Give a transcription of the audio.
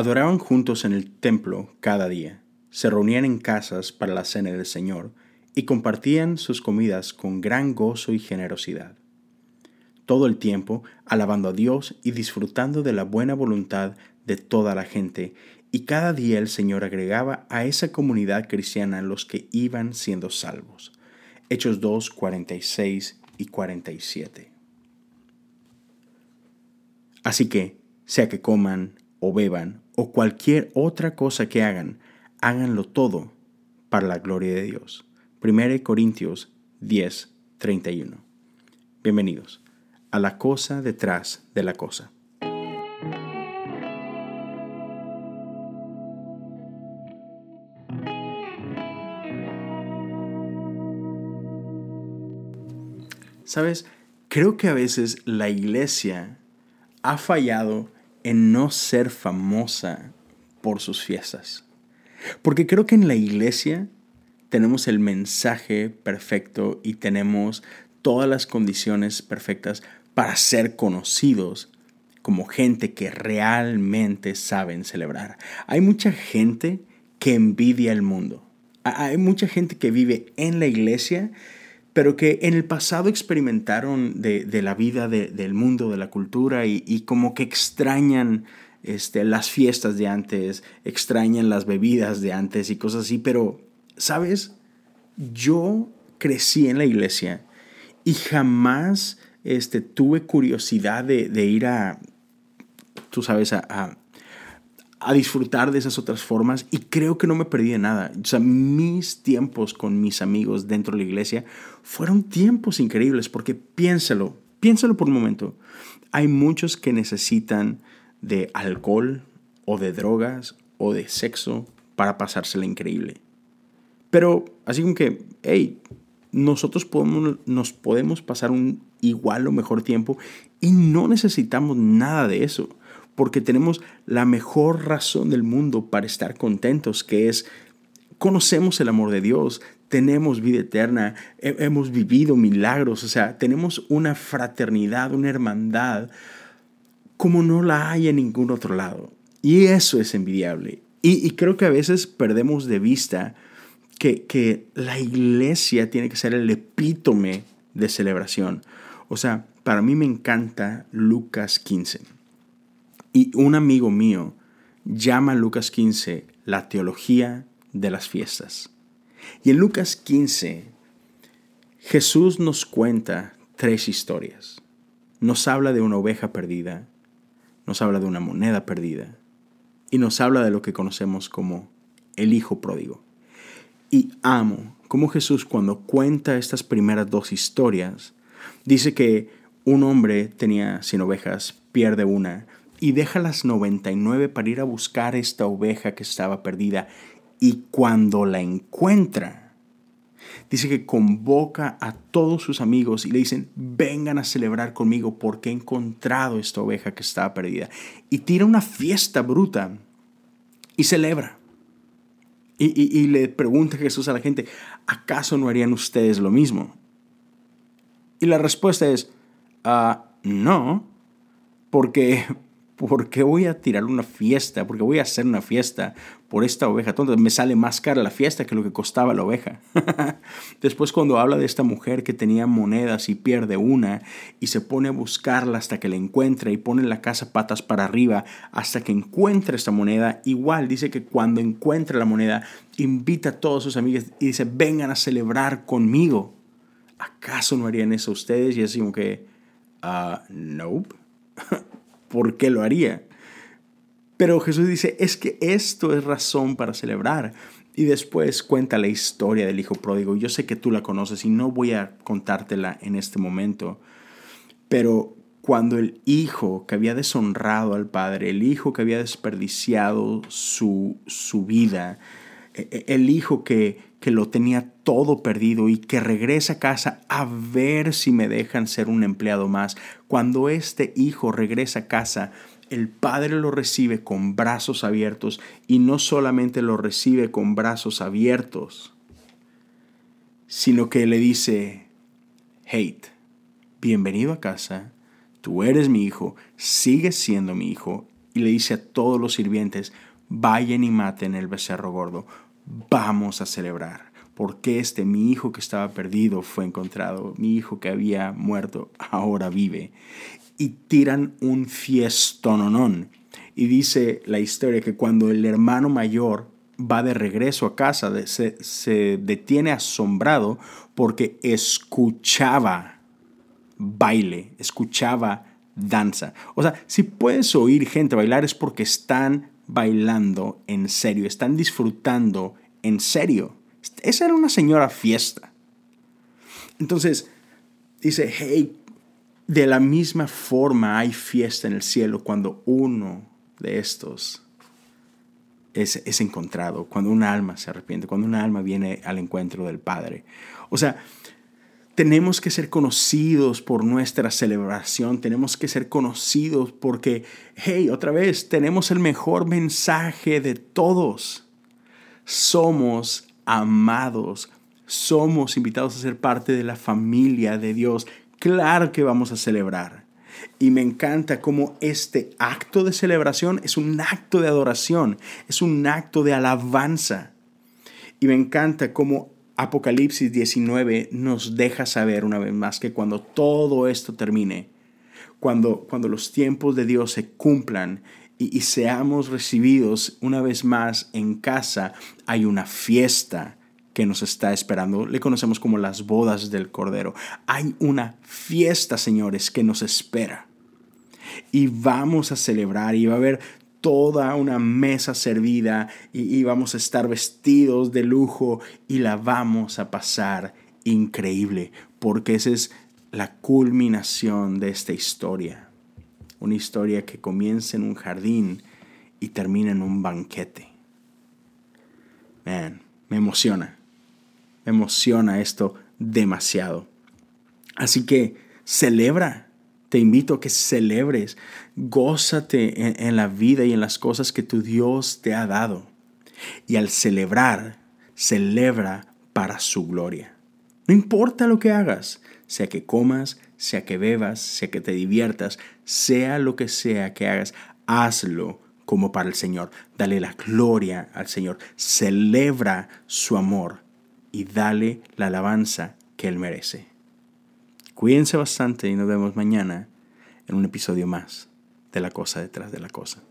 Adoraban juntos en el templo cada día, se reunían en casas para la cena del Señor y compartían sus comidas con gran gozo y generosidad. Todo el tiempo alabando a Dios y disfrutando de la buena voluntad de toda la gente, y cada día el Señor agregaba a esa comunidad cristiana los que iban siendo salvos. Hechos 2, 46 y 47. Así que, sea que coman o beban o cualquier otra cosa que hagan, háganlo todo para la gloria de Dios. 1 Corintios 10, 31. Bienvenidos a la cosa detrás de la cosa. Sabes, creo que a veces la iglesia ha fallado en no ser famosa por sus fiestas. Porque creo que en la iglesia tenemos el mensaje perfecto y tenemos todas las condiciones perfectas para ser conocidos como gente que realmente saben celebrar. Hay mucha gente que envidia el mundo. Hay mucha gente que vive en la iglesia, pero que en el pasado experimentaron de, la vida del mundo, de la cultura, y, como que extrañan este, las fiestas de antes, extrañan las bebidas de antes y cosas así, pero, ¿sabes? Yo crecí en la iglesia y jamás este, tuve curiosidad de, ir a, tú sabes, a, a disfrutar de esas otras formas y creo que no me perdí de nada. Mis tiempos con mis amigos dentro de la iglesia fueron tiempos increíbles porque piénsalo, piénsalo por un momento. Hay muchos que necesitan de alcohol o de drogas o de sexo para pasársela increíble. Pero así como que, hey, nosotros podemos, nos podemos pasar un igual o mejor tiempo y no necesitamos nada de eso porque tenemos la mejor razón del mundo para estar contentos, que es conocemos el amor de Dios, tenemos vida eterna, hemos vivido milagros, o sea, tenemos una fraternidad, una hermandad como no la hay en ningún otro lado. Y eso es envidiable. Y, creo que a veces perdemos de vista que, que la iglesia tiene que ser el epítome de celebración. O sea, para mí me encanta Lucas 15. Y un amigo mío llama Lucas 15 la teología de las fiestas. Y en Lucas 15, Jesús nos cuenta tres historias. Nos habla de una oveja perdida, nos habla de una moneda perdida y nos habla de lo que conocemos como el Hijo pródigo. Y amo cómo Jesús cuando cuenta estas primeras dos historias, dice que un hombre tenía 100 ovejas, pierde una, y deja las 99 para ir a buscar esta oveja que estaba perdida. Y cuando la encuentra, dice que convoca a todos sus amigos y le dicen, vengan a celebrar conmigo porque he encontrado esta oveja que estaba perdida. Y tira una fiesta bruta y celebra. Y, le pregunta Jesús a la gente, ¿acaso no harían ustedes lo mismo? Y la respuesta es, ah, no, porque ¿por qué voy a tirar una fiesta? ¿Por qué voy a hacer una fiesta por esta oveja tonta? Me sale más cara la fiesta que lo que costaba la oveja. Después cuando habla de esta mujer que tenía monedas y pierde una y se pone a buscarla hasta que la encuentra y pone la casa patas para arriba hasta que encuentra esta moneda, igual dice que cuando encuentra la moneda invita a todos sus amigos y dice, vengan a celebrar conmigo. ¿Acaso no harían eso ustedes? Y es como que, uh, nope. por qué lo haría. Pero Jesús dice, es que esto es razón para celebrar. Y después cuenta la historia del hijo pródigo. Yo sé que tú la conoces y no voy a contártela en este momento. Pero cuando el hijo que había deshonrado al padre, el hijo que había desperdiciado su, su vida, e, e, el hijo que, que lo tenía todo perdido y que regresa a casa a ver si me dejan ser un empleado más. Cuando este hijo regresa a casa, el padre lo recibe con brazos abiertos y no solamente lo recibe con brazos abiertos, sino que le dice, hate, bienvenido a casa, tú eres mi hijo, sigues siendo mi hijo y le dice a todos los sirvientes, vayan y maten el becerro gordo, vamos a celebrar, porque este mi hijo que estaba perdido fue encontrado, mi hijo que había muerto ahora vive. Y tiran un fiestononón. Y dice la historia que cuando el hermano mayor va de regreso a casa, se, se detiene asombrado porque escuchaba baile, escuchaba danza. O sea, si puedes oír gente bailar es porque están bailando en serio, están disfrutando en serio. Esa era una señora fiesta. Entonces, dice, hey, de la misma forma hay fiesta en el cielo cuando uno de estos es, es encontrado, cuando un alma se arrepiente, cuando un alma viene al encuentro del Padre. O sea, tenemos que ser conocidos por nuestra celebración, tenemos que ser conocidos porque, hey, otra vez, tenemos el mejor mensaje de todos. Somos amados, somos invitados a ser parte de la familia de Dios. Claro que vamos a celebrar. Y me encanta cómo este acto de celebración es un acto de adoración, es un acto de alabanza. Y me encanta cómo Apocalipsis 19 nos deja saber una vez más que cuando todo esto termine, cuando, cuando los tiempos de Dios se cumplan y, y seamos recibidos una vez más en casa, hay una fiesta que nos está esperando. Le conocemos como las bodas del Cordero. Hay una fiesta, señores, que nos espera. Y vamos a celebrar y va a haber toda una mesa servida y, vamos a estar vestidos de lujo y la vamos a pasar increíble, porque esa es la culminación de esta historia. Una historia que comienza en un jardín y termina en un banquete. Man, me emociona. Me emociona esto demasiado. Así que celebra te invito a que celebres, gózate en, la vida y en las cosas que tu Dios te ha dado. Y al celebrar, celebra para su gloria. No importa lo que hagas, sea que comas, sea que bebas, sea que te diviertas, sea lo que sea que hagas, hazlo como para el Señor. Dale la gloria al Señor. Celebra su amor y dale la alabanza que Él merece. Cuídense bastante y nos vemos mañana en un episodio más de La Cosa detrás de la Cosa.